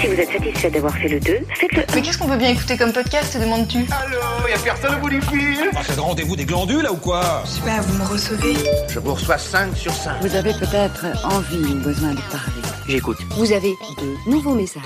Si vous êtes satisfait d'avoir fait le 2, faites-le Mais qu'est-ce qu'on peut bien écouter comme podcast, demandes-tu? Allô Y'a personne au bout du fil. Ah, c'est le rendez-vous des glandules là ou quoi? Super, vous me recevez? Je vous reçois 5 sur 5. Vous avez peut-être envie ou besoin de parler. J'écoute. Vous avez de nouveaux messages.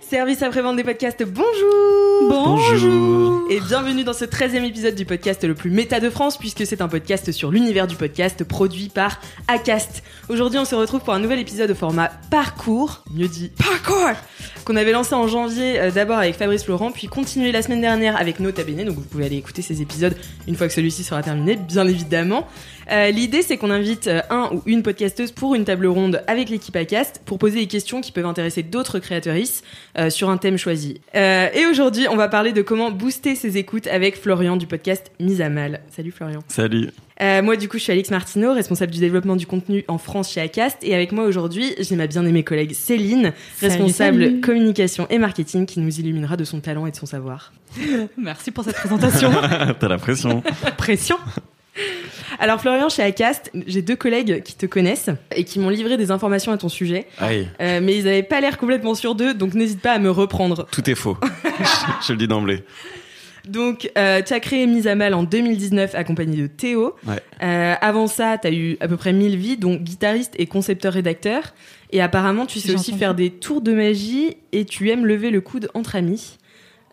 Service après-vente des podcasts, bonjour Bonjour. Et bienvenue dans ce 13e épisode du podcast le plus méta de France, puisque c'est un podcast sur l'univers du podcast produit par Acast. Aujourd'hui, on se retrouve pour un nouvel épisode au format parcours, mieux dit parcours, qu'on avait lancé en janvier euh, d'abord avec Fabrice Laurent, puis continué la semaine dernière avec Nota Bene, donc vous pouvez aller écouter ces épisodes une fois que celui-ci sera terminé, bien évidemment. Euh, L'idée, c'est qu'on invite euh, un ou une podcasteuse pour une table ronde avec l'équipe Acast pour poser des questions qui peuvent intéresser d'autres créatrices euh, sur un thème choisi. Euh, et aujourd'hui, on va parler de comment booster ses écoutes avec Florian du podcast Mise à Mal. Salut Florian. Salut. Euh, moi, du coup, je suis Alix Martineau, responsable du développement du contenu en France chez Acast. Et avec moi aujourd'hui, j'ai ma bien-aimée collègue Céline, responsable salut. communication et marketing, qui nous illuminera de son talent et de son savoir. Merci pour cette présentation. T'as la pression. Pression. Alors Florian, chez Acast, j'ai deux collègues qui te connaissent et qui m'ont livré des informations à ton sujet, Aïe, Euh, mais ils n'avaient pas l'air complètement sûrs d'eux, donc n'hésite pas à me reprendre. tout est faux. je, je le dis d'emblée. Donc, euh, tu as créé Mise à Mal en 2019 accompagné de Théo. Ouais. Euh, avant ça, tu as eu à peu près 1000 vies, dont guitariste et concepteur-rédacteur. Et apparemment, tu sais aussi entendu. faire des tours de magie et tu aimes lever le coude entre amis.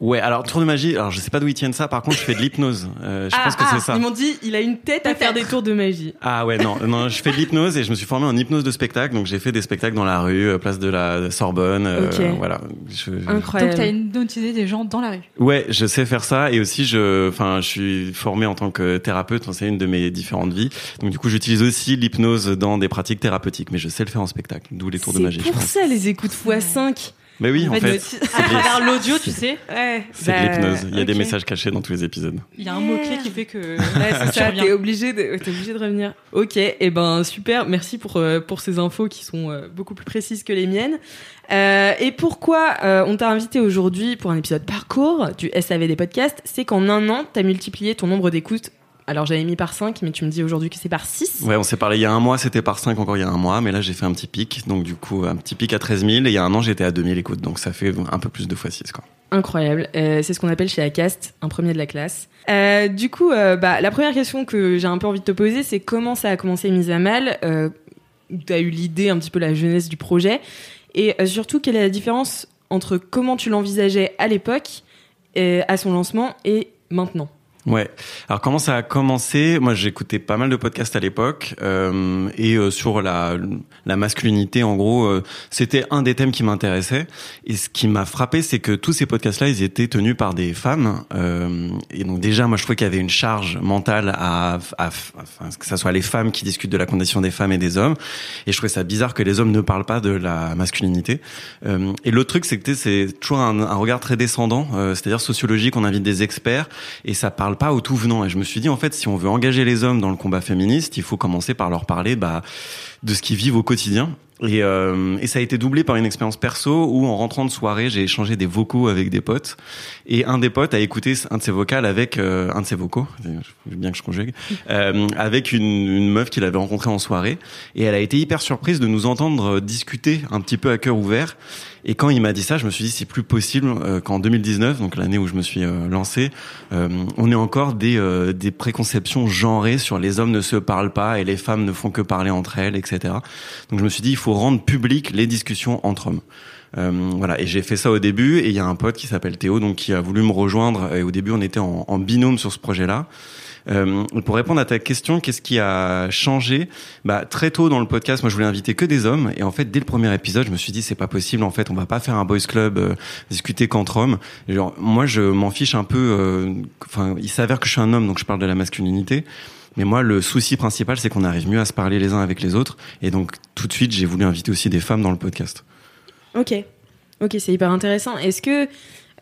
Ouais, alors tour de magie, alors je sais pas d'où ils tiennent ça, par contre je fais de l'hypnose. Euh, je pense que c'est ça. Ils m'ont dit, il a une tête à faire des tours de magie. Ah ouais, non, non, je fais de l'hypnose et je me suis formé en hypnose de spectacle, donc j'ai fait des spectacles dans la rue, euh, place de la Sorbonne, euh, Ok. voilà. Je- Incroyable. Donc t'as idée des gens dans la rue. Ouais, je sais faire ça et aussi je, enfin, je suis formé en tant que thérapeute, c'est une de mes différentes vies. Donc du coup, j'utilise aussi l'hypnose dans des pratiques thérapeutiques, mais je sais le faire en spectacle, d'où les tours de C'est magie. je pour pense. ça les écoutes x5. Mais oui, en En fait, fait, le- À travers l'audio, tu sais, Ouais. c'est de bah, l'hypnose. Il y a des messages cachés dans tous les épisodes. il y a un mot-clé qui fait que Ouais, c'est tu ça, t'es obligé, de, t'es obligé de revenir. Ok, et ben super, merci pour, euh, pour ces infos qui sont euh, beaucoup plus précises que les miennes. Euh, et pourquoi euh, on t'a invité aujourd'hui pour un épisode parcours du SAV des podcasts C'est qu'en un an, t'as multiplié ton nombre d'écoutes. Alors j'avais mis par 5, mais tu me dis aujourd'hui que c'est par 6. Ouais, on s'est parlé il y a un mois, c'était par 5 encore il y a un mois, mais là j'ai fait un petit pic, donc du coup un petit pic à 13 000, et il y a un an j'étais à 2000 écoutes, donc ça fait un peu plus de fois 6 quoi. Incroyable. Euh, c'est ce qu'on appelle chez Acast un premier de la classe. Euh, du coup, euh, bah, la première question que j'ai un peu envie de te poser, c'est comment ça a commencé Mise à Mal? Tu as eu l'idée, un petit peu la jeunesse du projet. Et surtout, quelle est la différence entre comment tu l'envisageais à l'époque, à son lancement, et maintenant? Ouais. Alors comment ça a commencé? Moi, j'écoutais pas mal de podcasts à l'époque euh, et euh, sur la la masculinité, en gros, euh, c'était un des thèmes qui m'intéressait. Et ce qui m'a frappé, c'est que tous ces podcasts-là, ils étaient tenus par des femmes. Euh, et donc déjà, moi, je trouvais qu'il y avait une charge mentale à, à, enfin, que ça soit les femmes qui discutent de la condition des femmes et des hommes. Et je trouvais ça bizarre que les hommes ne parlent pas de la masculinité. Euh, et l'autre truc, c'est que c'est toujours un, un regard très descendant, euh, c'est-à-dire sociologique. On invite des experts et ça parle pas au tout venant. Et je me suis dit, en fait, si on veut engager les hommes dans le combat féministe, il faut commencer par leur parler bah, de ce qu'ils vivent au quotidien. Et, euh, et ça a été doublé par une expérience perso où en rentrant de soirée, j'ai échangé des vocaux avec des potes. Et un des potes a écouté un de ses vocals avec euh, un de ses vocaux, bien que je conjugue, euh, avec une, une meuf qu'il avait rencontrée en soirée. Et elle a été hyper surprise de nous entendre discuter un petit peu à cœur ouvert. Et quand il m'a dit ça, je me suis dit c'est plus possible euh, qu'en 2019, donc l'année où je me suis euh, lancé, euh, on ait encore des, euh, des préconceptions genrées sur les hommes ne se parlent pas et les femmes ne font que parler entre elles, etc. Donc je me suis dit il faut rendre public les discussions entre hommes. Euh, voilà, et j'ai fait ça au début, et il y a un pote qui s'appelle Théo, donc qui a voulu me rejoindre. Et au début, on était en, en binôme sur ce projet-là. Euh, pour répondre à ta question, qu'est-ce qui a changé? Bah très tôt dans le podcast, moi je voulais inviter que des hommes, et en fait dès le premier épisode, je me suis dit c'est pas possible. En fait, on va pas faire un boys club euh, discuter qu'entre hommes. Genre, moi je m'en fiche un peu. euh, Enfin, il s'avère que je suis un homme, donc je parle de la masculinité. Mais moi, le souci principal, c'est qu'on arrive mieux à se parler les uns avec les autres. Et donc, tout de suite, j'ai voulu inviter aussi des femmes dans le podcast. Ok, ok, c'est hyper intéressant. Est-ce que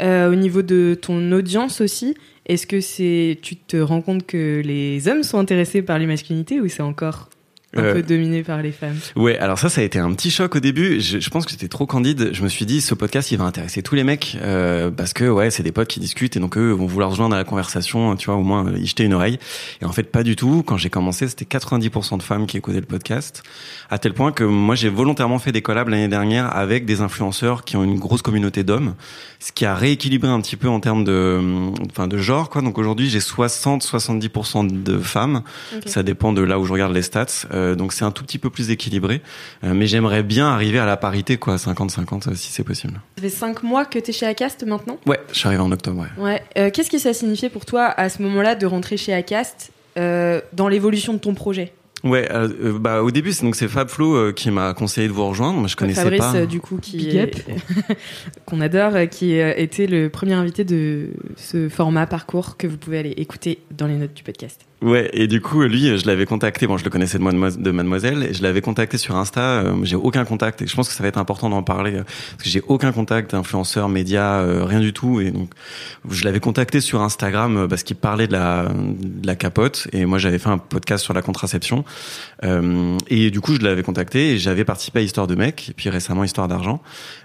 euh, au niveau de ton audience aussi, est-ce que c'est tu te rends compte que les hommes sont intéressés par les masculinités ou c'est encore un Euh, peu dominé par les femmes Ouais, alors ça, ça a été un petit choc au début. Je, je pense que j'étais trop candide. Je me suis dit, ce podcast, il va intéresser tous les mecs euh, parce que ouais, c'est des potes qui discutent et donc eux vont vouloir se joindre à la conversation, tu vois, au moins euh, y jeter une oreille. Et en fait, pas du tout. Quand j'ai commencé, c'était 90% de femmes qui écoutaient le podcast, à tel point que moi, j'ai volontairement fait des collabs l'année dernière avec des influenceurs qui ont une grosse communauté d'hommes, ce qui a rééquilibré un petit peu en termes de, enfin, de genre, quoi. Donc aujourd'hui, j'ai 60-70% de femmes. Ça dépend de là où je regarde les stats. Euh, donc c'est un tout petit peu plus équilibré. Euh, mais j'aimerais bien arriver à la parité, quoi, 50-50 euh, si c'est possible. Ça fait cinq mois que t'es chez Acast maintenant? Ouais, je suis arrivé en octobre. Ouais. Ouais. Euh, Qu'est-ce que ça signifiait pour toi à ce moment-là de rentrer chez Acast euh, dans l'évolution de ton projet? Ouais, euh, euh, bah au début c'est donc c'est Fabflo euh, qui m'a conseillé de vous rejoindre. Moi je connaissais Fabrice, pas. euh, du coup, qui qu'on adore, euh, qui euh, était le premier invité de ce format parcours que vous pouvez aller écouter dans les notes du podcast. Ouais, et du coup, lui, je l'avais contacté. Bon, je le connaissais de, Mademoiselle, de Mademoiselle, et je l'avais contacté sur Insta. Euh, j'ai aucun contact, et je pense que ça va être important d'en parler euh, parce que j'ai aucun contact, influenceur, média, euh, rien du tout. Et donc, je l'avais contacté sur Instagram parce qu'il parlait de la, de la capote, et moi, j'avais fait un podcast sur la contraception. Et du coup, je l'avais contacté, et j'avais participé à Histoire de mec, et puis récemment Histoire d'argent.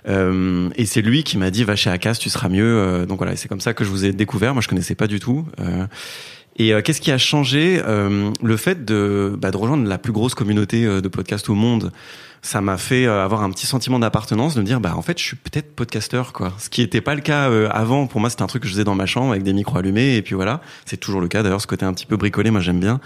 Et c'est lui qui m'a dit, va chez Acas, tu seras mieux. Donc voilà, c'est comme ça que je vous ai découvert. Moi, je connaissais pas du tout. Et euh, qu'est-ce qui a changé Euh, Le fait de, bah, de rejoindre la plus grosse communauté euh, de podcasts au monde, ça m'a fait euh, avoir un petit sentiment d'appartenance, de me dire, bah en fait, je suis peut-être podcasteur, quoi. Ce qui n'était pas le cas euh, avant. Pour moi, c'était un truc que je faisais dans ma chambre avec des micros allumés, et puis voilà. C'est toujours le cas. D'ailleurs, ce côté un petit peu bricolé, moi, j'aime bien.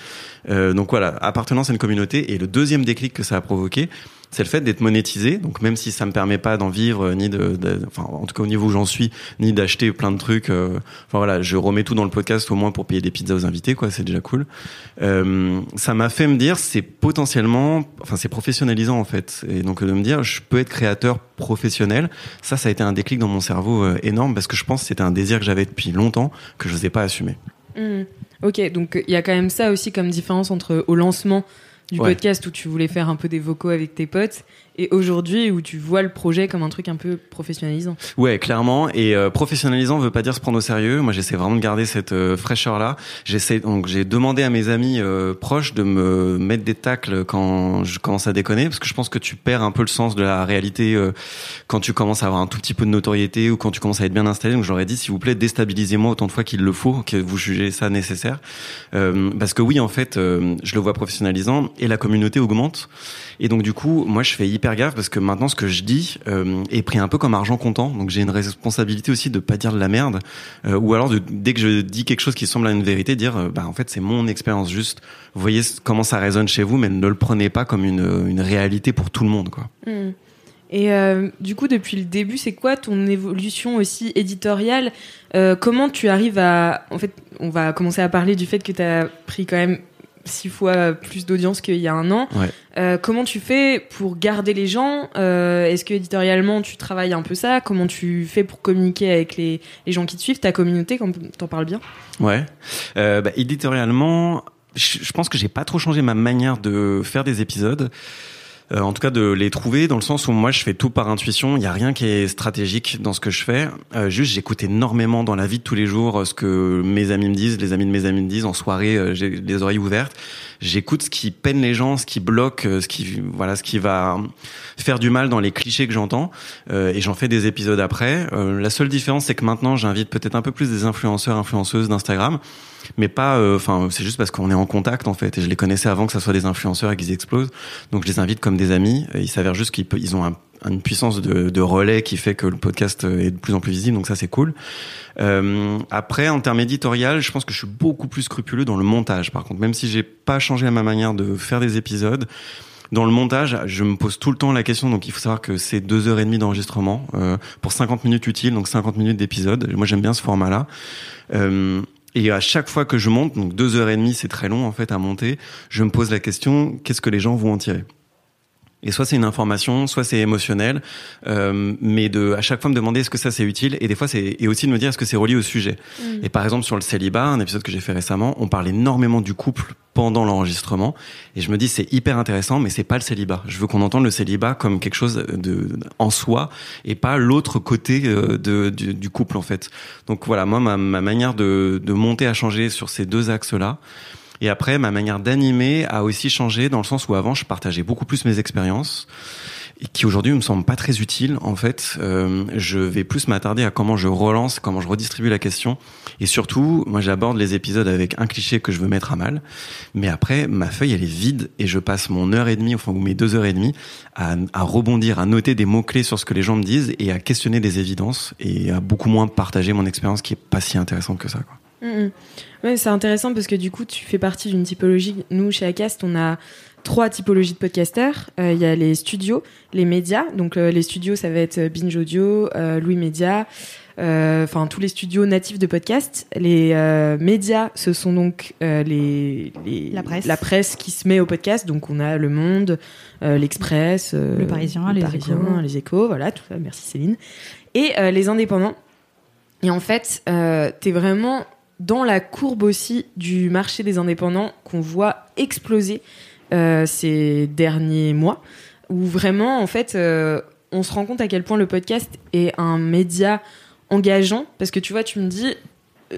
Euh, donc voilà, appartenance à une communauté. Et le deuxième déclic que ça a provoqué, c'est le fait d'être monétisé. Donc même si ça me permet pas d'en vivre, euh, ni de, enfin en tout cas au niveau où j'en suis, ni d'acheter plein de trucs. euh, enfin voilà, je remets tout dans le podcast au moins pour payer des pizzas aux invités, quoi. C'est déjà cool. Euh, ça m'a fait me dire, c'est potentiellement, enfin c'est professionnalisant en fait. Et donc de me dire, je peux être créateur professionnel. Ça, ça a été un déclic dans mon cerveau euh, énorme parce que je pense que c'était un désir que j'avais depuis longtemps que je n'osais pas assumer. Hmm. Ok, donc il y a quand même ça aussi comme différence entre au lancement du Ouais. podcast où tu voulais faire un peu des vocaux avec tes potes et aujourd'hui où tu vois le projet comme un truc un peu professionnalisant. Ouais, clairement. Et euh, professionnalisant veut pas dire se prendre au sérieux. Moi, j'essaie vraiment de garder cette euh, fraîcheur-là. J'essaie donc j'ai demandé à mes amis euh, proches de me mettre des tacles quand je commence à déconner, parce que je pense que tu perds un peu le sens de la réalité euh, quand tu commences à avoir un tout petit peu de notoriété ou quand tu commences à être bien installé. Donc, j'aurais dit, s'il vous plaît, déstabilisez-moi autant de fois qu'il le faut, que vous jugez ça nécessaire, Euh, parce que oui, en fait, euh, je le vois professionnalisant et la communauté augmente. Et donc, du coup, moi, je fais hyper gaffe parce que maintenant, ce que je dis euh, est pris un peu comme argent comptant. Donc, j'ai une responsabilité aussi de pas dire de la merde, euh, ou alors dès que je dis quelque chose qui semble à une vérité, dire, euh, bah, en fait, c'est mon expérience juste. Vous voyez comment ça résonne chez vous, mais ne le prenez pas comme une, réalité pour tout le monde, quoi. Hmm. Et euh, du coup, depuis le début, c'est quoi ton évolution aussi éditoriale? Comment tu arrives à... En fait, on va commencer à parler du fait que tu as pris quand même six fois plus d'audience qu'il y a un an. Ouais. Euh, comment tu fais pour garder les gens Euh, Est-ce que éditorialement, tu travailles un peu ça? Comment tu fais pour communiquer avec les, les gens qui te suivent, ta communauté, quand t'en parles bien? Ouais. Euh, bah, éditorialement, je, je pense que j'ai pas trop changé ma manière de faire des épisodes. Euh, en tout cas, de les trouver dans le sens où moi, je fais tout par intuition. Il y a rien qui est stratégique dans ce que je fais. Euh, juste, j'écoute énormément dans la vie de tous les jours euh, ce que mes amis me disent, les amis de mes amis me disent. En soirée, euh, j'ai les oreilles ouvertes. J'écoute ce qui peine les gens, ce qui bloque, euh, ce qui voilà, ce qui va faire du mal dans les clichés que j'entends. Et j'en fais des épisodes après. La seule différence, c'est que maintenant, j'invite peut-être un peu plus des influenceurs, influenceuses d'Instagram mais pas enfin c'est juste parce qu'on est en contact en fait et je les connaissais avant que ça soit des influenceurs et qu'ils explosent donc je les invite comme des amis il s'avère juste qu'ils ont un- une puissance de, relais qui fait que le podcast est de plus en plus visible donc ça c'est cool euh, après en termes éditorial je pense que je suis beaucoup plus scrupuleux dans le montage par contre même si j'ai pas changé ma manière de faire des épisodes Dans le montage, je me pose tout le temps la question. Donc, il faut savoir que c'est deux heures et demie d'enregistrement euh, pour 50 minutes utiles, donc 50 minutes d'épisode. Moi, j'aime bien ce format-là. Euh, et à chaque fois que je monte, donc deux heures et demie, c'est très long en fait à monter, je me pose la question qu'est-ce que les gens vont en tirer? Et soit c'est une information, soit c'est émotionnel, euh, mais de à chaque fois me demander est-ce que ça c'est utile et des fois c'est et aussi de me dire est-ce que c'est relié au sujet. Et par exemple sur le célibat, un épisode que j'ai fait récemment, on parle énormément du couple pendant l'enregistrement et je me dis c'est hyper intéressant, mais c'est pas le célibat. Je veux qu'on entende le célibat comme quelque chose de en soi et pas l'autre côté euh, de, du, du couple en fait. Donc voilà, moi ma, ma manière de, de monter a changé sur ces deux axes là. Et après, ma manière d'animer a aussi changé dans le sens où avant, je partageais beaucoup plus mes expériences qui aujourd'hui me semblent pas très utiles. En fait, euh, je vais plus m'attarder à comment je relance, comment je redistribue la question. Et surtout, moi, j'aborde les épisodes avec un cliché que je veux mettre à mal. Mais après, ma feuille, elle est vide et je passe mon heure et demie, enfin, ou mes deux heures et demie à, à rebondir, à noter des mots-clés sur ce que les gens me disent et à questionner des évidences et à beaucoup moins partager mon expérience qui est pas si intéressante que ça, quoi. Mhm. Ouais, c'est intéressant parce que du coup, tu fais partie d'une typologie. Nous, chez Acast, on a trois typologies de podcasters. Euh, Il y a les studios, les médias. Donc, euh, les studios, ça va être Binge Audio, euh, Louis Média, enfin tous les studios natifs de podcast. Les médias, ce sont donc les, les- La presse. qui se met au podcast. Donc, on a Le Monde, l'Express, Le Parisien, Les Échos. les Échos, voilà, tout ça. Merci Céline. Et les indépendants. Et en fait, t'es vraiment dans la courbe aussi du marché des indépendants qu'on voit exploser euh, ces derniers mois, où vraiment, en fait, euh, on se rend compte à quel point le podcast est un média engageant, parce que tu vois, tu me dis,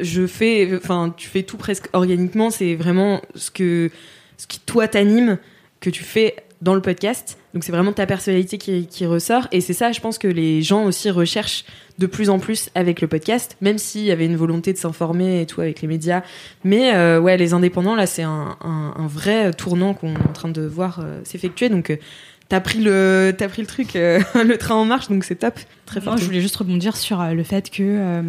je fais, enfin, tu fais tout presque organiquement, c'est vraiment ce que, ce qui toi t'anime, que tu fais dans le podcast. Donc c'est vraiment ta personnalité qui, qui ressort, et c'est ça, je pense que les gens aussi recherchent de plus en plus avec le podcast, même s'il y avait une volonté de s'informer et tout avec les médias. Mais euh, ouais, les indépendants, là, c'est un, un- un vrai tournant qu'on est en train de voir euh, s'effectuer. Donc, euh, t'as pris le, pris le truc, le train en marche, donc c'est top. Très fort. Je voulais juste rebondir sur le fait que,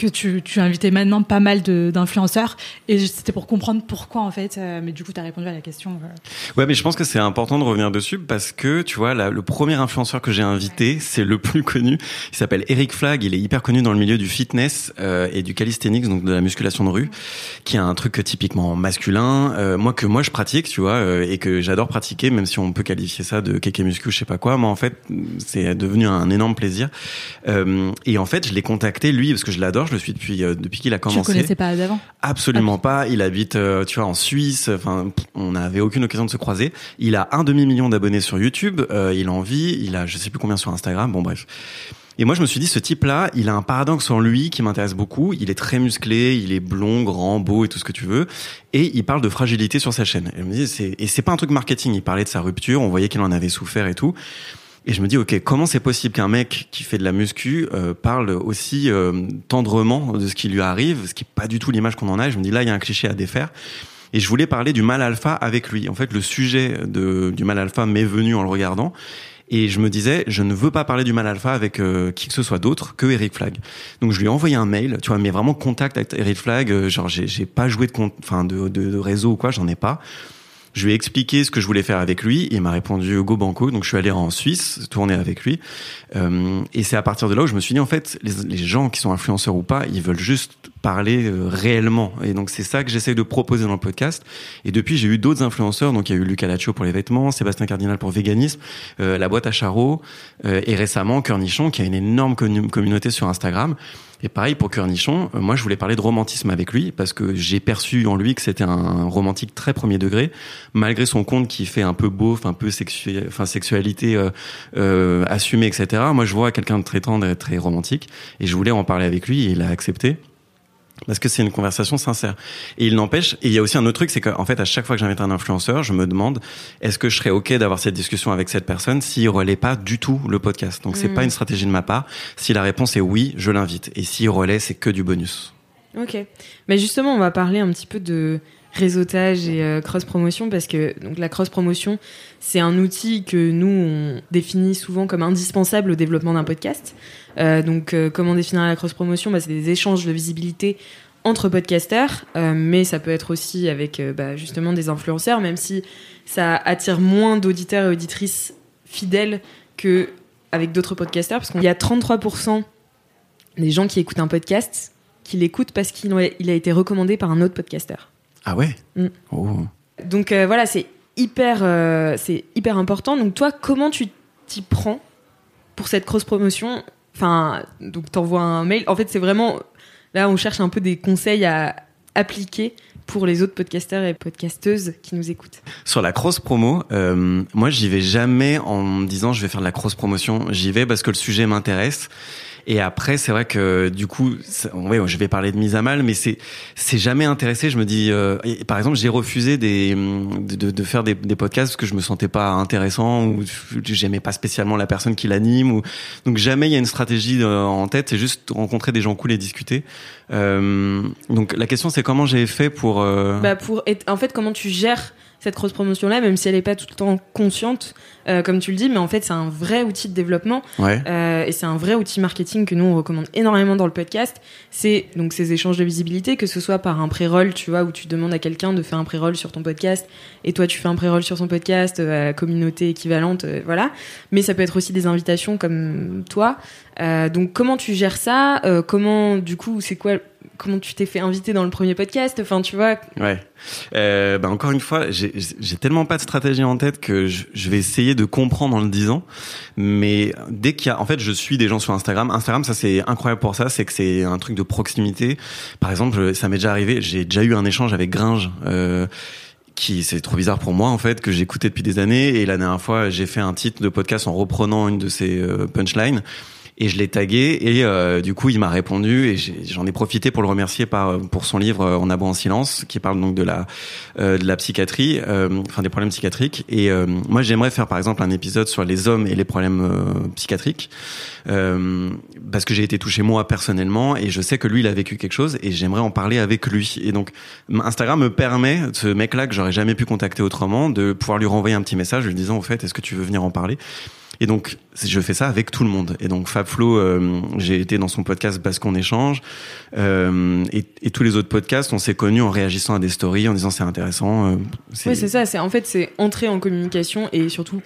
que tu, tu as invité maintenant pas mal de- d'influenceurs. Et c'était pour comprendre pourquoi, en fait. euh, mais du coup, tu as répondu à la question. euh. Ouais, mais je pense que c'est important de revenir dessus parce que, tu vois, là, le premier influenceur que j'ai invité, c'est le plus connu. Il s'appelle Eric Flag. Il est hyper connu dans le milieu du fitness euh, et du calisthenics, donc de la musculation de rue, qui est un truc typiquement masculin. Euh, moi que moi je pratique, tu vois, euh, et que j'adore pratiquer, même si on peut qualifier ça de kéké muscu, je sais pas quoi. Moi, en fait, c'est devenu un énorme plaisir. Euh, et en fait, je l'ai contacté lui parce que je l'adore. Je le suis depuis euh, depuis qu'il a Tu le commencé. connaissais pas d'avant Absolument pas. Il habite, euh, tu vois, en Suisse. Enfin, on n'avait aucune occasion de se croiser. Il a un demi million d'abonnés sur YouTube. Euh, il en vit. Il a, je sais plus combien sur Instagram. Bon, bref. Et moi, je me suis dit, ce type-là, il a un paradoxe en lui qui m'intéresse beaucoup. Il est très musclé, il est blond, grand, beau et tout ce que tu veux. Et il parle de fragilité sur sa chaîne. Et, je me dis, et c'est pas un truc marketing. Il parlait de sa rupture. On voyait qu'il en avait souffert et tout. Et je me dis, ok, comment c'est possible qu'un mec qui fait de la muscu euh, parle aussi euh, tendrement de ce qui lui arrive, ce qui est pas du tout l'image qu'on en a. Et je me dis, là, il y a un cliché à défaire. Et je voulais parler du mal alpha avec lui. En fait, le sujet de, du mal alpha m'est venu en le regardant. Et je me disais, je ne veux pas parler du mal alpha avec euh, qui que ce soit d'autre que Eric Flag. Donc je lui ai envoyé un mail, tu vois, mais vraiment contact avec Eric Flag. euh, genre, j'ai pas joué de compte, enfin de, de, de réseau ou quoi, j'en ai pas. Je lui ai expliqué ce que je voulais faire avec lui. Il m'a répondu go banco. Donc je suis allé en Suisse tourner avec lui. Euh, et c'est à partir de là où je me suis dit en fait, les, gens qui sont influenceurs ou pas, ils veulent juste parler euh, réellement. Et donc c'est ça que j'essaie de proposer dans le podcast. Et depuis, j'ai eu d'autres influenceurs. Donc il y a eu Luca Laccio pour les vêtements, Sébastien Cardinal pour véganisme, euh, la boîte à Charo, euh, et récemment Cornichon qui a une énorme commu- communauté sur Instagram. Et pareil pour Cornichon, euh, moi je voulais parler de romantisme avec lui parce que j'ai perçu en lui que c'était un romantique très premier degré, malgré son compte qui fait un peu beauf, un peu sexu- enfin sexualité euh, euh, assumée, etc. Moi je vois quelqu'un de très tendre et très romantique et je voulais en parler avec lui et il a accepté. Parce que c'est une conversation sincère. Et il n'empêche, et il y a aussi un autre truc, c'est qu'en fait, à chaque fois que j'invite un influenceur, je me demande, est-ce que je serais OK d'avoir cette discussion avec cette personne s'il relaie pas du tout le podcast? Donc, c'est Mm. pas une stratégie de ma part. Si la réponse est oui, je l'invite. Et s'il relaie, c'est que du bonus. Ok. Mais justement, on va parler un petit peu de réseautage et euh, cross-promotion parce que donc la cross-promotion, c'est un outil que nous, on définit souvent comme indispensable au développement d'un podcast. Euh, donc, euh, comment définir la cross-promotion? Bah, C'est des échanges de visibilité entre podcasteurs, mais ça peut être aussi avec bah, justement des influenceurs, même si ça attire moins d'auditeurs et auditrices fidèles que avec d'autres podcasteurs parce qu'il y a 33% des gens qui écoutent un podcast qui l'écoutent parce qu'il a, il a été recommandé par un autre podcasteur. Ah ouais Mm. Oh. Donc euh, voilà, c'est hyper, euh, c'est hyper important. Donc toi, comment tu t'y prends pour cette cross promotion Enfin, donc t'envoies un mail. En fait, c'est vraiment là, on cherche un peu des conseils à appliquer pour les autres podcasteurs et podcasteuses qui nous écoutent. Sur la cross promo, euh, moi j'y vais jamais en me disant je vais faire de la cross promotion. J'y vais parce que le sujet m'intéresse. Et après, c'est vrai que du coup, je vais parler de mise à mal, mais c'est c'est jamais intéressé. Je me dis, euh, par exemple, j'ai refusé des de, de- faire des, podcasts parce que je me sentais pas intéressant ou j'aimais pas spécialement la personne qui l'anime. Ou donc jamais il y a une stratégie euh, en tête. C'est juste rencontrer des gens cool et discuter. Euh, donc la question c'est comment j'ai fait pour. euh, Bah pour en fait, comment tu gères cette cross promotion là, même si elle n'est pas tout le temps consciente, euh, comme tu le dis, mais en fait, c'est un vrai outil de développement. Ouais. Euh, et c'est un vrai outil marketing que nous on recommande énormément dans le podcast. C'est donc ces échanges de visibilité, que ce soit par un pré-roll, tu vois, où tu demandes à quelqu'un de faire un pré-roll sur ton podcast, et toi tu fais un pré-roll sur son podcast, euh, communauté équivalente, voilà. Mais ça peut être aussi des invitations comme toi. Euh, donc comment tu gères ça? Euh, Comment du coup c'est quoi Comment tu t'es fait inviter dans le premier podcast? Enfin tu vois. Ouais. Euh, bah encore une fois, j'ai tellement pas de stratégie en tête que je, vais essayer de comprendre en le disant. Mais dès qu'il y a, en fait, je suis des gens sur Instagram. Instagram, ça c'est incroyable pour ça, c'est que c'est un truc de proximité. Par exemple, ça m'est déjà arrivé. J'ai déjà eu un échange avec Gringe. Euh, qui c'est trop bizarre pour moi en fait que j'écoutais depuis des années et la dernière fois j'ai fait un titre de podcast en reprenant une de ses punchlines et je l'ai tagué et euh, du coup il m'a répondu et j'en ai profité pour le remercier par pour son livre euh, En abo en silence qui parle donc de la euh, de la psychiatrie euh, enfin des problèmes psychiatriques. Et euh, moi j'aimerais faire par exemple un épisode sur les hommes et les problèmes euh, psychiatriques euh, parce que j'ai été touché moi personnellement et je sais que lui il a vécu quelque chose et j'aimerais en parler avec lui. Et donc Instagram me permet ce mec là que j'aurais jamais pu contacter autrement de pouvoir lui renvoyer un petit message lui disant au fait est-ce que tu veux venir en parler? Et donc, je fais ça avec tout le monde. Et donc, Fabflo, euh, j'ai été dans son podcast parce qu'on échange. Euh, et, tous les autres podcasts, on s'est connus en réagissant à des stories, en disant c'est intéressant. euh, Oui, c'est ça. C'est en fait c'est entrer en communication et surtout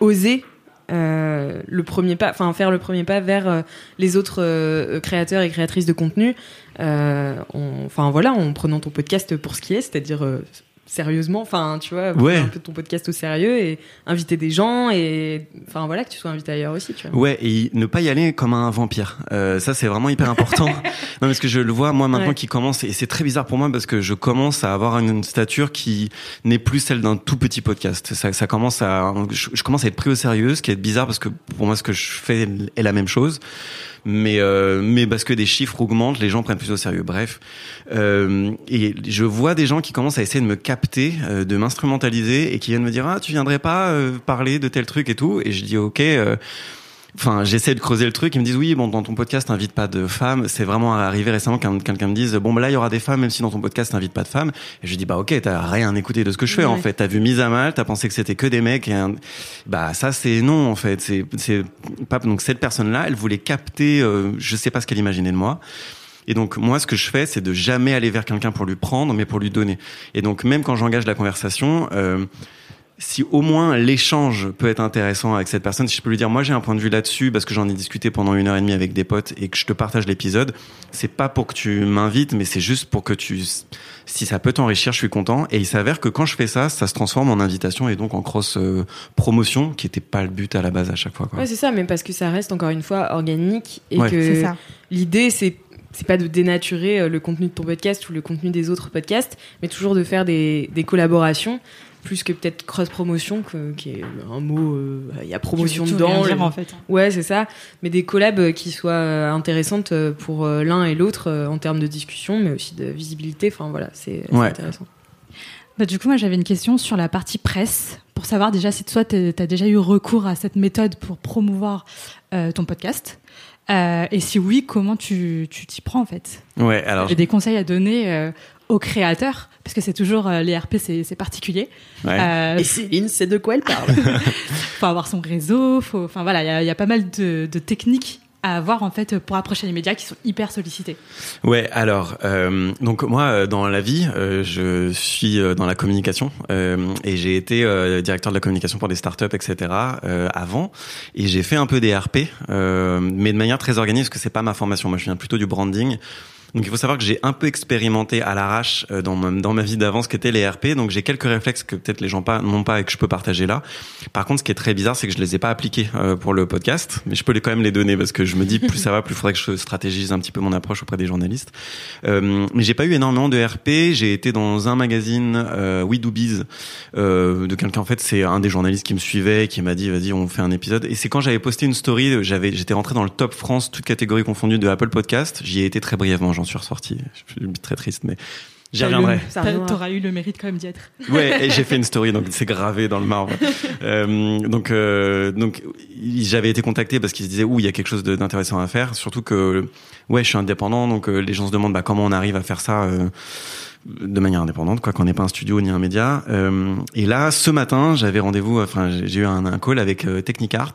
oser le premier pas, enfin faire le premier pas vers les autres créateurs et créatrices de contenu. En- Enfin voilà, en prenant ton podcast pour ce qui est, c'est-à-dire sérieusement. Enfin tu vois, prendre Ouais. un peu ton podcast au sérieux et inviter des gens et enfin voilà que tu sois invité ailleurs aussi. Tu vois. Ouais, et ne pas y aller comme un vampire. Euh, ça, c'est vraiment hyper important. non, parce que je le vois, moi, maintenant Ouais. qui commence, et c'est très bizarre pour moi parce que je commence à avoir une stature qui n'est plus celle d'un tout petit podcast. Ça, ça commence à, je, je commence à être pris au sérieux, ce qui est bizarre parce que pour moi, ce que je fais est la même chose. Mais, euh, mais parce que des chiffres augmentent, les gens prennent plus au sérieux. Bref, euh, et je vois des gens qui commencent à essayer de me capter, euh, de m'instrumentaliser et qui viennent me dire ah tu viendrais pas euh, parler de tel truc et tout? Et je dis ok. Enfin, j'essaie de creuser le truc. Ils me disent oui, bon, dans ton podcast, t'invites pas de femmes. C'est vraiment arrivé récemment qu'un quelqu'un me dise bon, bah là, il y aura des femmes, même si dans ton podcast, t'invites pas de femmes. Et je dis bah ok, t'as rien écouté de ce que je fais en fait. T'as vu mise à mal, t'as pensé que c'était que des mecs. Et un- Bah ça, c'est non en fait. C'est c'est pas donc cette personne-là, elle voulait capter. euh, je sais pas ce qu'elle imaginait de moi. Et donc moi, ce que je fais, c'est de jamais aller vers quelqu'un pour lui prendre, mais pour lui donner. Et donc même quand j'engage la conversation. Euh, si au moins l'échange peut être intéressant avec cette personne, si je peux lui dire, moi j'ai un point de vue là-dessus parce que j'en ai discuté pendant une heure et demie avec des potes et que je te partage l'épisode, c'est pas pour que tu m'invites, mais c'est juste pour que tu, si ça peut t'enrichir, je suis content. Et il s'avère que quand je fais ça, ça se transforme en invitation et donc en cross euh, promotion, qui était pas le but à la base à chaque fois. Quoi. Ouais, c'est ça, mais parce que ça reste encore une fois organique et Ouais. que C'est ça. l'idée c'est c'est pas de dénaturer euh, le contenu de ton podcast ou le contenu des autres podcasts, mais toujours de faire des, des collaborations plus que peut-être cross promotion qui est un mot euh, il y a promotion dedans dire, en fait. ouais c'est ça mais des collabs euh, qui soient euh, intéressantes pour l'un et l'autre en termes de discussion mais aussi de visibilité enfin voilà c'est Ouais. intéressant Bah, du coup, moi, j'avais une question sur la partie presse, pour savoir déjà si toi, tu as déjà eu recours à cette méthode pour promouvoir euh, ton podcast. Euh, et si oui, comment tu tu t'y prends, en fait? Ouais, alors J'ai des conseils à donner euh, aux créateurs, parce que c'est toujours, euh, les RP, c'est c'est particulier. ouais. Euh, et Céline c'est de quoi elle parle? Faut avoir son réseau, faut, enfin voilà, il y a- il y, a pas mal de, de techniques à avoir en fait pour approcher les médias qui sont hyper sollicités Ouais, alors euh, donc moi euh, dans la vie, euh, je suis dans la communication euh, et j'ai été euh, directeur de la communication pour des startups, etc. euh, avant et j'ai fait un peu des RP, euh, mais de manière très organisée parce que c'est pas ma formation. Moi, je viens plutôt du branding. Donc il faut savoir que j'ai un peu expérimenté à l'arrache euh, dans ma, dans ma vie d'avant ce qu'étaient les RP. Donc j'ai quelques réflexes que peut-être les gens pas n'ont pas et que je peux partager là. Par contre, ce qui est très bizarre, c'est que je les ai pas appliqués euh, pour le podcast, mais je peux les quand même les donner parce que je me dis plus ça va, plus il faudrait que je stratégise un petit peu mon approche auprès des journalistes. Euh, mais j'ai pas eu énormément de RP. J'ai été dans un magazine euh, We Do Biz euh, de quelqu'un en fait, c'est un des journalistes qui me suivait qui m'a dit vas-y on fait un épisode. Et c'est quand j'avais posté une story, j'avais j'étais rentré dans le top France, toute catégorie confondue de Apple Podcast. J'y ai été très brièvement, j'en suis ressorti. Je suis très triste, mais j'y reviendrai. Reviendra. T'auras eu le mérite quand même d'y être. Ouais, et j'ai fait une story, donc c'est gravé dans le marbre. Euh, donc, euh, donc, j'avais été contacté parce qu'ils se disaient, ouh, il y a quelque chose d'intéressant à faire. Surtout que, ouais, je suis indépendant, donc euh, les gens se demandent, bah, comment on arrive à faire ça. De manière indépendante, quoi, qu'on n'est pas un studio ni un média. Euh, et là, ce matin, j'avais rendez-vous, enfin, j'ai eu un, un call avec euh, Technicart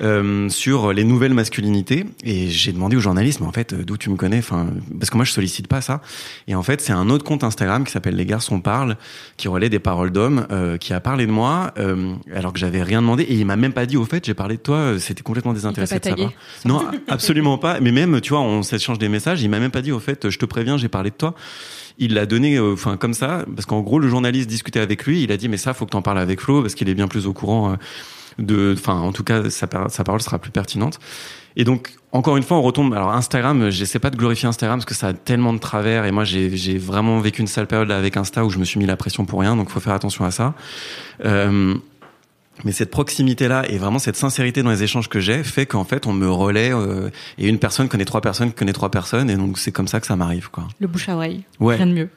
euh, sur les nouvelles masculinités, et j'ai demandé au journaliste, mais en fait, d'où tu me connais, enfin, parce que moi, je sollicite pas ça. Et en fait, c'est un autre compte Instagram qui s'appelle Les Garçons parlent, qui relaie des paroles d'hommes, euh, qui a parlé de moi, euh, alors que j'avais rien demandé, et il m'a même pas dit, au fait, j'ai parlé de toi, c'était complètement désintéressé de sa part. Non, absolument pas. Mais même, tu vois, on s'échange des messages. Il m'a même pas dit, au fait, je te préviens, j'ai parlé de toi. Il l'a donné, euh, enfin comme ça, parce qu'en gros, le journaliste discutait avec lui. Il a dit, mais ça, faut que t'en parles avec Flo, parce qu'il est bien plus au courant. euh, de, enfin, en tout cas, sa, par- sa parole sera plus pertinente. Et donc, encore une fois, on retombe. Alors, Instagram, j'essaie pas de glorifier Instagram parce que ça a tellement de travers. Et moi, j'ai vraiment vécu une sale période avec Insta où je me suis mis la pression pour rien. Donc, faut faire attention à ça. Euh, mais cette proximité-là et vraiment cette sincérité dans les échanges que j'ai fait qu'en fait on me relaie euh, et une personne connaît trois personnes connaît trois personnes et donc c'est comme ça que ça m'arrive quoi. Le bouche à oreille. Ouais. Rien de mieux.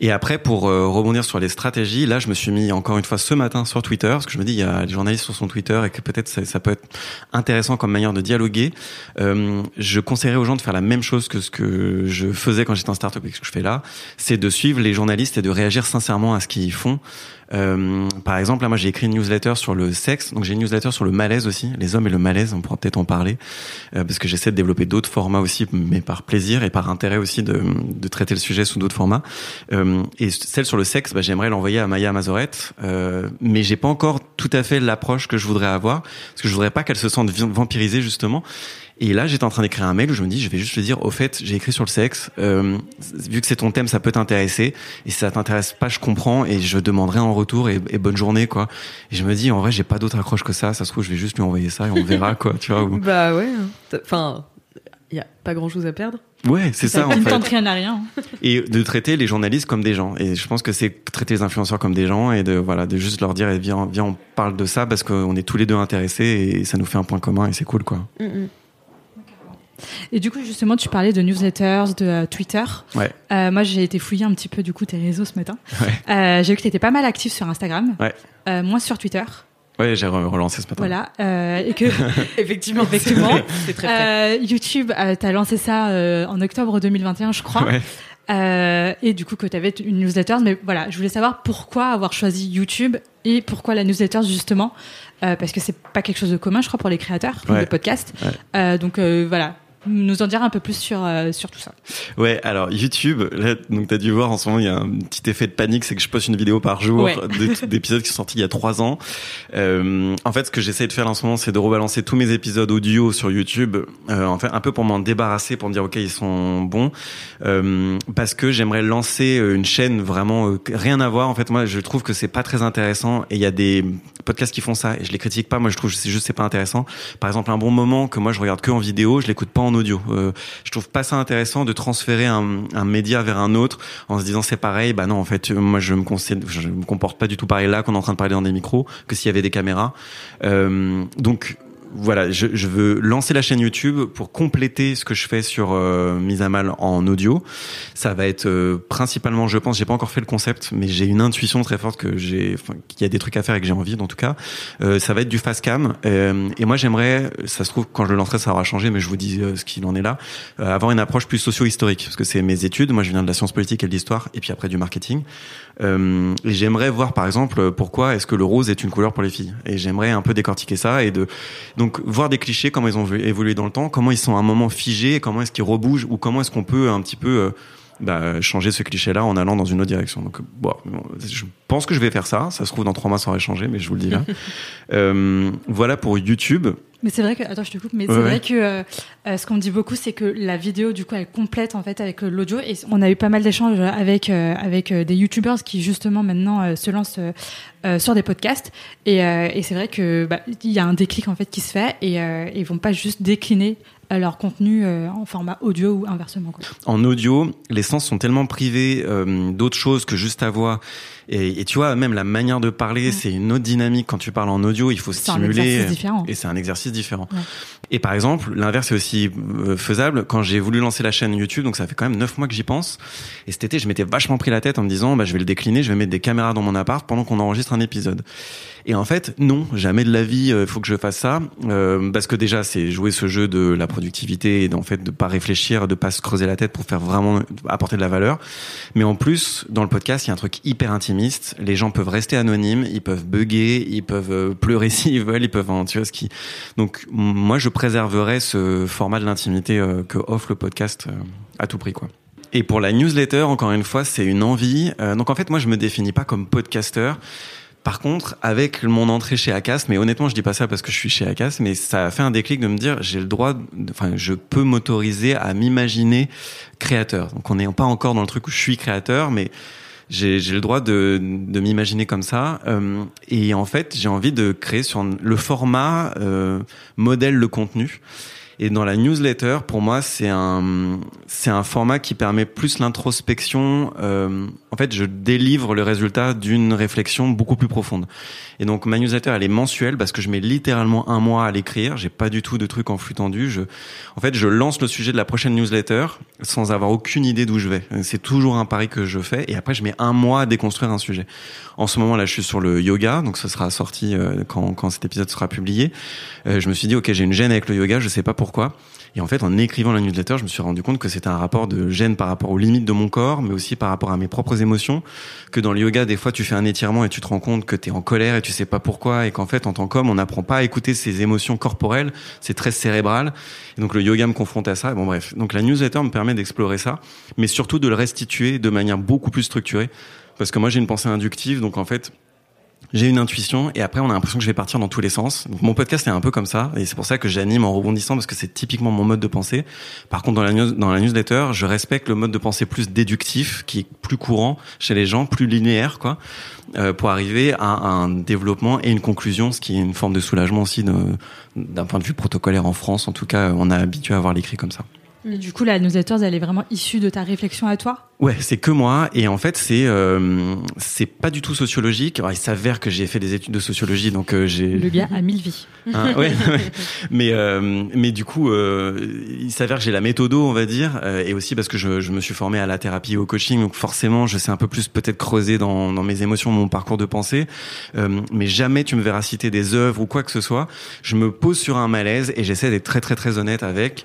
Et après pour euh, rebondir sur les stratégies, là je me suis mis encore une fois ce matin sur Twitter parce que je me dis il y a des journalistes sur son Twitter et que peut-être ça, ça peut être intéressant comme manière de dialoguer. Euh, je conseillerais aux gens de faire la même chose que ce que je faisais quand j'étais en startup et ce que je fais là, c'est de suivre les journalistes et de réagir sincèrement à ce qu'ils font. Euh, par exemple, là, moi, j'ai écrit une newsletter sur le sexe, donc j'ai une newsletter sur le malaise aussi, les hommes et le malaise. On pourra peut-être en parler euh, parce que j'essaie de développer d'autres formats aussi, mais par plaisir et par intérêt aussi de, de traiter le sujet sous d'autres formats. Euh, et celle sur le sexe, bah, j'aimerais l'envoyer à Maya Mazoret, euh, mais j'ai pas encore tout à fait l'approche que je voudrais avoir parce que je voudrais pas qu'elle se sente vampirisée justement. Et là, j'étais en train d'écrire un mail où je me dis, je vais juste lui dire, au fait, j'ai écrit sur le sexe. euh, vu que c'est ton thème, ça peut t'intéresser. Et si ça t'intéresse pas, je comprends et je demanderai en retour et, et bonne journée, quoi. Et je me dis, en vrai, j'ai pas d'autre accroche que ça. Ça se trouve, je vais juste lui envoyer ça et on verra, quoi. Tu vois. Bah ouais. hein. Enfin, il y a pas grand chose à perdre. Ouais, c'est ça, en Qui ne fait. tente rien à rien. Et de traiter les journalistes comme des gens. Et je pense que c'est traiter les influenceurs comme des gens et de, voilà, de juste leur dire, eh, viens, viens, on parle de ça parce qu'on est tous les deux intéressés et ça nous fait un point commun et c'est cool, quoi. Et du coup, justement, tu parlais de newsletters, de euh, Twitter. Ouais. Euh, moi, j'ai été fouiller un petit peu du coup tes réseaux ce matin. Ouais. Euh, j'ai vu que tu étais pas mal actif sur Instagram, Ouais. euh, moins sur Twitter. Ouais, j'ai re- relancé ce matin. Voilà. Euh, et que Effectivement. Effectivement. C'est très euh, YouTube, euh, t'as lancé ça euh, en octobre 2021, je crois. Ouais. Euh, et du coup, que tu avais une newsletter. Mais voilà, je voulais savoir pourquoi avoir choisi YouTube et pourquoi la newsletter, justement. Euh, parce que c'est pas quelque chose de commun, je crois, pour les créateurs Ouais. de podcasts. Ouais. Euh, donc euh, voilà, nous en dire un peu plus sur, euh, sur tout ça. Ouais, alors YouTube, là, donc t'as dû voir en ce moment, il y a un petit effet de panique, c'est que je poste une vidéo par jour Ouais. d'épisodes qui sont sortis il y a trois ans. Euh, en fait, ce que j'essaie de faire en ce moment, c'est de rebalancer tous mes épisodes audio sur YouTube, euh, en fait, un peu pour m'en débarrasser, pour me dire ok, ils sont bons, euh, parce que j'aimerais lancer euh, une chaîne vraiment euh, rien à voir. En fait, moi, je trouve que c'est pas très intéressant, et il y a des podcasts qui font ça, et je les critique pas. Moi, je trouve c'est juste c'est pas intéressant. Par exemple, un bon moment que moi je regarde que en vidéo, je l'écoute pas en audio. Euh, je trouve pas ça intéressant de transférer un, un média vers un autre en se disant c'est pareil. Bah non, en fait, euh, moi je me, je me comporte pas du tout pareil là qu'on est en train de parler dans des micros que s'il y avait des caméras. Euh, donc voilà, je, je veux lancer la chaîne YouTube pour compléter ce que je fais sur euh, Mise à Mal en audio. Ça va être euh, principalement, je pense, j'ai pas encore fait le concept, mais j'ai une intuition très forte que j'ai, qu'il y a des trucs à faire et que j'ai envie, en tout cas. Euh, ça va être du fast cam. Euh, et moi, j'aimerais, ça se trouve, quand je le lancerai, ça aura changé, mais je vous dis euh, ce qu'il en est là, euh, avoir une approche plus socio-historique, parce que c'est mes études. Moi, je viens de la science politique et de l'histoire, et puis après du marketing. Et j'aimerais voir, par exemple, pourquoi est-ce que le rose est une couleur pour les filles. Et j'aimerais un peu décortiquer ça et de, Donc voir des clichés, comment ils ont évolué dans le temps, comment ils sont à un moment figés, comment est-ce qu'ils rebougent ou comment est-ce qu'on peut un petit peu euh, bah, changer ce cliché-là en allant dans une autre direction. Donc, bon, je pense que je vais faire ça. Ça se trouve, dans trois mois, ça aurait changé, mais je vous le dis là. euh, voilà pour YouTube. Mais c'est vrai que, attends, je te coupe, mais c'est Ouais, vrai que euh, euh, ce qu'on dit beaucoup, c'est que la vidéo, du coup, elle complète en fait avec euh, l'audio. Et on a eu pas mal d'échanges avec euh, avec euh, des youtubeurs qui justement maintenant euh, se lancent sur des podcasts. Et, euh, et c'est vrai que bah, il y a un déclic en fait qui se fait et euh, ils vont pas juste décliner leur contenu euh, en format audio ou inversement. Quoi. en audio, les sens sont tellement privés euh, d'autres choses que juste ta voix. Et, et tu vois, même la manière de parler, c'est une autre dynamique. Quand tu parles en audio, il faut C'est un stimuler. exercice différent. Et c'est un exercice différent. Ouais. Et par exemple, l'inverse est aussi euh, faisable. Quand j'ai voulu lancer la chaîne YouTube, donc ça fait quand même neuf mois que j'y pense. Et cet été, je m'étais vachement pris la tête en me disant, bah, je vais le décliner, je vais mettre des caméras dans mon appart pendant qu'on enregistre un épisode. Et en fait, non, jamais de la vie, il faut que je fasse ça, euh, parce que déjà, c'est jouer ce jeu de la productivité et d'en fait de pas réfléchir, de pas se creuser la tête pour faire vraiment apporter de la valeur. Mais en plus, dans le podcast, il y a un truc hyper Les gens peuvent rester anonymes, ils peuvent bugger, ils peuvent euh, pleurer s'ils veulent, ils peuvent, hein, tu ce qui. Donc, moi, je préserverais ce format de l'intimité euh, que offre le podcast euh, à tout prix, quoi. Et pour la newsletter, encore une fois, c'est une envie. Euh, donc en fait, moi, je me définis pas comme podcasteur. Par contre, avec mon entrée chez Acast, mais honnêtement, je dis pas ça parce que je suis chez Acast, mais ça a fait un déclic de me dire, j'ai le droit, enfin, je peux m'autoriser à m'imaginer créateur. Donc, on n'est pas encore dans le truc où je suis créateur, mais j'ai le droit de, de m'imaginer comme ça. Euh, et en fait, j'ai envie de créer sur le format euh, modèle le contenu. Et dans la newsletter, pour moi, c'est un c'est un format qui permet plus l'introspection. Euh, en fait, je délivre le résultat d'une réflexion beaucoup plus profonde. Et donc ma newsletter, elle est mensuelle parce que je mets littéralement un mois à l'écrire. J'ai pas du tout de trucs en flux tendu. Je, en fait, je lance le sujet de la prochaine newsletter sans avoir aucune idée d'où je vais. C'est toujours un pari que je fais. Et après, je mets un mois à déconstruire un sujet. En ce moment là, je suis sur le yoga, donc ce sera sorti euh, quand, quand cet épisode sera publié. Euh, je me suis dit, ok, j'ai une gêne avec le yoga, je sais pas pourquoi. Et en fait, en écrivant la newsletter, je me suis rendu compte que c'était un rapport de gêne par rapport aux limites de mon corps, mais aussi par rapport à mes propres émotions. Que dans le yoga, des fois, tu fais un étirement et tu te rends compte que tu es en colère et tu sais pas pourquoi, et qu'en fait, en tant qu'homme, on n'apprend pas à écouter ses émotions corporelles. C'est très cérébral. Et donc, le yoga me confronte à ça. Bon, bref. Donc, la newsletter me permet d'explorer ça, mais surtout de le restituer de manière beaucoup plus structurée. Parce que moi, j'ai une pensée inductive, donc en fait, j'ai une intuition et après on a l'impression que je vais partir dans tous les sens. Donc, mon podcast est un peu comme ça et c'est pour ça que j'anime en rebondissant parce que c'est typiquement mon mode de pensée. Par contre dans la, newsletter, je respecte le mode de pensée plus déductif qui est plus courant chez les gens, plus linéaire quoi, euh, pour arriver à un développement et une conclusion, ce qui est une forme de soulagement aussi d'un point de vue protocolaire en France. En tout cas, on a habitué à avoir l'écrit comme ça. Et du coup, la newsletter, elle est vraiment issue de ta réflexion à toi? Ouais, c'est que moi et en fait c'est euh, c'est pas du tout sociologique. Alors, il s'avère que j'ai fait des études de sociologie donc euh, j'ai Le gars a mille vies. Hein, ouais, ouais. mais euh, mais du coup, euh, il s'avère que j'ai la méthodo, on va dire, euh, et aussi parce que je, je me suis formé à la thérapie et au coaching, donc forcément, je sais un peu plus peut-être creuser dans, dans mes émotions, mon parcours de pensée. Mais jamais tu me verras citer des œuvres ou quoi que ce soit. Je me pose sur un malaise et j'essaie d'être très très très honnête avec.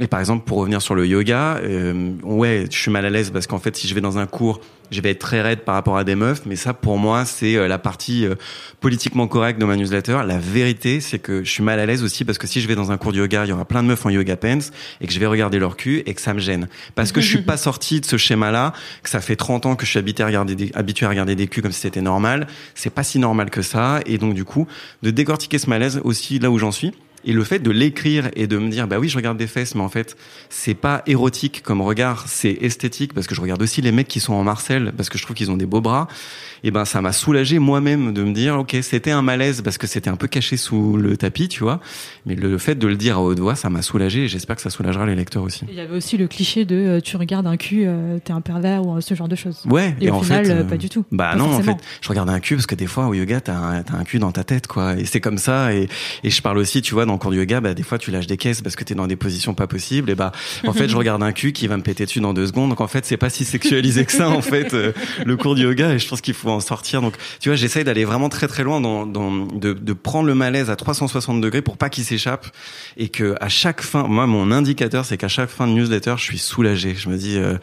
Et par exemple, pour revenir sur le yoga, euh, ouais, je suis mal à l'aise parce qu'en fait, si je vais dans un cours je vais être très raide par rapport à des meufs, mais ça pour moi c'est euh, la partie euh, politiquement correcte de ma newsletter. La vérité c'est que je suis mal à l'aise aussi parce que si je vais dans un cours de yoga, il y aura plein de meufs en yoga pants et que je vais regarder leur cul et que ça me gêne parce que je suis pas sorti de ce schéma-là, que ça fait 30 ans que je suis habitué à regarder des, habitué à regarder des culs comme si c'était normal. C'est pas si normal que ça et donc du coup de décortiquer ce malaise aussi là où j'en suis. Et le fait de l'écrire et de me dire, bah oui, je regarde des fesses, mais en fait, c'est pas érotique comme regard, c'est esthétique parce que je regarde aussi les mecs qui sont en Marcel parce que je trouve qu'ils ont des beaux bras. Et ben, ça m'a soulagé moi-même de me dire, ok, c'était un malaise parce que c'était un peu caché sous le tapis, tu vois. Mais le fait de le dire à haute voix, ça m'a soulagé et j'espère que ça soulagera les lecteurs aussi. Il y avait aussi le cliché de euh, tu regardes un cul, euh, t'es un pervers ou euh, ce genre de choses. Ouais, Et, au en final, fait, euh, euh, pas du tout. Bah Pas non, forcément. en fait, je regarde un cul parce que des fois au yoga, t'as un, un cul dans ta tête, quoi. Et c'est comme ça. Et, et je parle aussi, tu vois, dans le cours de yoga, bah des fois tu lâches des caisses parce que t'es dans des positions pas possibles. Et bah, en fait, je regarde un cul qui va me péter dessus dans deux secondes. Donc en fait, c'est pas si sexualisé que ça, en fait, euh, le cours de yoga. Et je pense qu'il faut sortir. Donc, tu vois, j'essaye d'aller vraiment très très loin dans, dans de, de prendre le malaise à 360 degrés pour pas qu'il s'échappe et que à chaque fin, moi, mon indicateur, c'est qu'à chaque fin de newsletter, je suis soulagé. Je me dis, euh,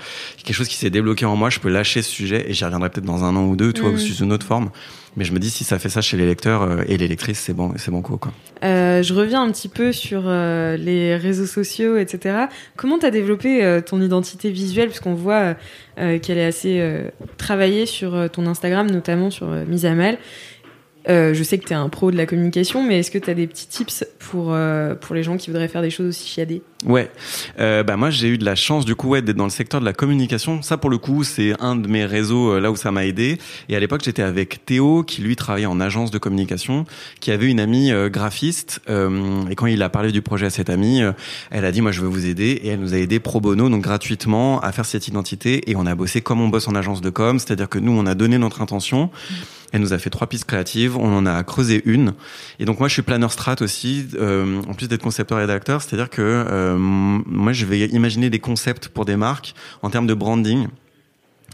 quelque chose qui s'est débloqué en moi, je peux lâcher ce sujet et j'y reviendrai peut-être dans un an ou deux, tu vois, ou sous une autre forme. Mais je me dis, si ça fait ça chez les lecteurs euh, et les lectrices, c'est bon, c'est bon quoi. Euh, je reviens un petit peu sur euh, les réseaux sociaux, etc. Comment tu as développé ton identité visuelle? Puisqu'on voit qu'elle est assez travaillée sur ton Instagram, notamment sur Mise à Mal. Euh, je sais que tu es un pro de la communication, mais est-ce que tu as des petits tips pour, euh, pour les gens qui voudraient faire des choses aussi chiadées? Ouais, euh, bah moi j'ai eu de la chance du coup ouais, d'être dans le secteur de la communication. Ça pour le coup c'est un de mes réseaux euh, là où ça m'a aidé. Et à l'époque j'étais avec Théo qui lui travaillait en agence de communication, qui avait une amie euh, graphiste. et quand il a parlé du projet à cette amie, elle a dit moi je veux vous aider et elle nous a aidé pro bono donc gratuitement à faire cette identité. Et on a bossé comme on bosse en agence de com, c'est-à-dire que nous on a donné notre intention. Elle nous a fait trois pistes créatives, on en a creusé une. Et donc moi je suis planeur strat aussi, euh, en plus d'être concepteur et rédacteur, c'est-à-dire que euh, moi je vais imaginer des concepts pour des marques en termes de branding.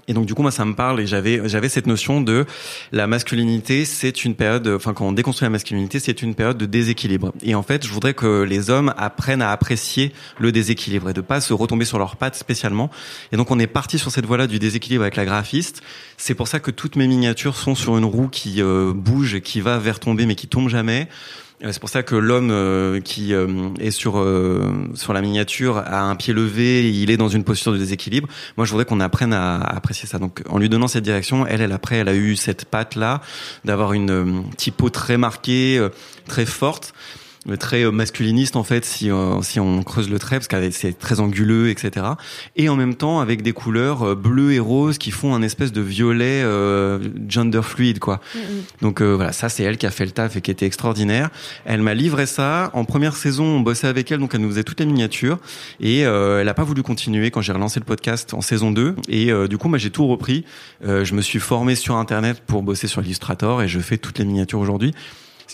Et donc du coup moi ça me parle et j'avais j'avais cette notion de la masculinité c'est une période enfin quand on déconstruit la masculinité c'est une période de déséquilibre. Et en fait je voudrais que les hommes apprennent à apprécier le déséquilibre et de pas se retomber sur leurs pattes spécialement. Et donc on est parti sur cette voie là du déséquilibre avec la graphiste. C'est pour ça que toutes mes miniatures sont sur une roue qui euh, bouge qui va vers tomber mais qui tombe jamais c'est pour ça que l'homme euh, qui euh, est sur euh, sur la miniature a un pied levé, il est dans une posture de déséquilibre. Moi, je voudrais qu'on apprenne à, apprécier ça. Donc, en lui donnant cette direction, elle, elle après, elle a eu cette patte là d'avoir une typo très marquée, très forte très euh, masculiniste en fait si euh, si on creuse le trait parce que c'est très anguleux etc et en même temps avec des couleurs euh, bleues et roses qui font un espèce de violet euh, gender fluide quoi. Donc euh, voilà ça c'est elle qui a fait le taf et qui était extraordinaire. Elle m'a livré ça. En première saison on bossait avec elle donc elle nous faisait toutes les miniatures. Et euh, elle a pas voulu continuer quand j'ai relancé le podcast en saison 2 et euh, du coup moi j'ai tout repris. Euh, je me suis formé sur internet pour bosser sur Illustrator et je fais toutes les miniatures aujourd'hui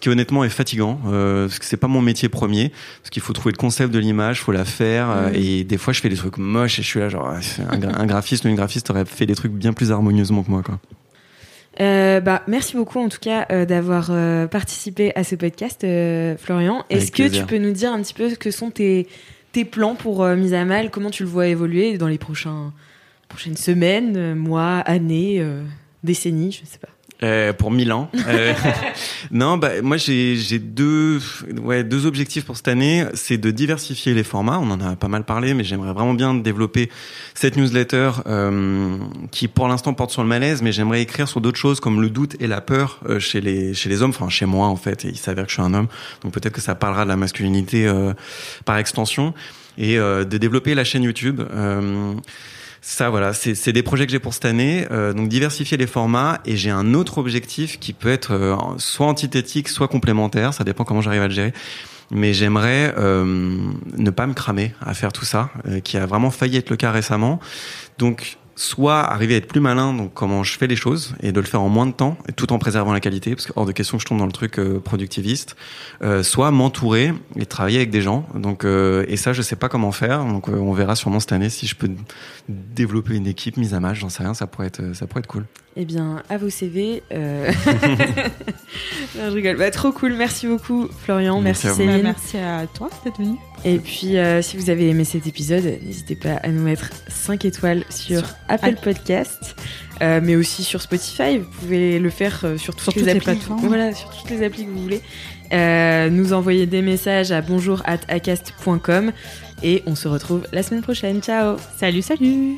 qui honnêtement est fatigant, euh, parce que c'est pas mon métier premier, parce qu'il faut trouver le concept de l'image, faut la faire, euh, et des fois je fais des trucs moches et je suis là genre un, gra- un graphiste ou une graphiste aurait fait des trucs bien plus harmonieusement que moi quoi. Euh, bah, merci beaucoup en tout cas euh, d'avoir euh, participé à ce podcast, Florian. Est-ce que plaisir. tu peux nous dire un petit peu ce que sont tes, tes plans pour Mise à Mal? Comment tu le vois évoluer dans les prochains, prochaines semaines, mois, années, décennies Je sais pas. Euh, pour Milan. Euh, non, bah moi j'ai deux ouais deux objectifs pour cette année, c'est de diversifier les formats. On en a pas mal parlé, mais j'aimerais vraiment bien développer cette newsletter euh, qui pour l'instant porte sur le malaise, mais j'aimerais écrire sur d'autres choses comme le doute et la peur euh, chez les chez les hommes, enfin chez moi en fait. Et il s'avère que je suis un homme, donc peut-être que ça parlera de la masculinité euh, par extension et de développer la chaîne YouTube. Ça, voilà, c'est c'est des projets que j'ai pour cette année. Euh, donc diversifier les formats et j'ai un autre objectif qui peut être euh, soit antithétique, soit complémentaire. Ça dépend comment j'arrive à le gérer. Mais j'aimerais euh, ne pas me cramer à faire tout ça, euh, qui a vraiment failli être le cas récemment. Donc soit arriver à être plus malin, donc comment je fais les choses et de le faire en moins de temps, tout en préservant la qualité, parce que hors de question que je tombe dans le truc euh, productiviste. Euh, soit m'entourer et travailler avec des gens. Donc euh, et ça, je sais pas comment faire. Donc euh, on verra sûrement cette année si je peux développer une équipe mise à mal. J'en sais rien. Ça pourrait être ça pourrait être cool. Eh bien, à vos CV. euh, non, je rigole. Bah, trop cool. Merci beaucoup, Florian. Merci Merci, à vous. Bah, Céline. merci à toi d'être venu. Et puis, euh, si vous avez aimé cet épisode, n'hésitez pas à nous mettre 5 étoiles sur, Sur Apple Apple. Podcast, euh, mais aussi sur Spotify. Vous pouvez le faire euh, sur toutes Sur les toutes les applis. plateformes. Voilà, sur toutes les applis que vous voulez. Euh, nous envoyer des messages à bonjour at acast.com et on se retrouve la semaine prochaine. Ciao Salut, salut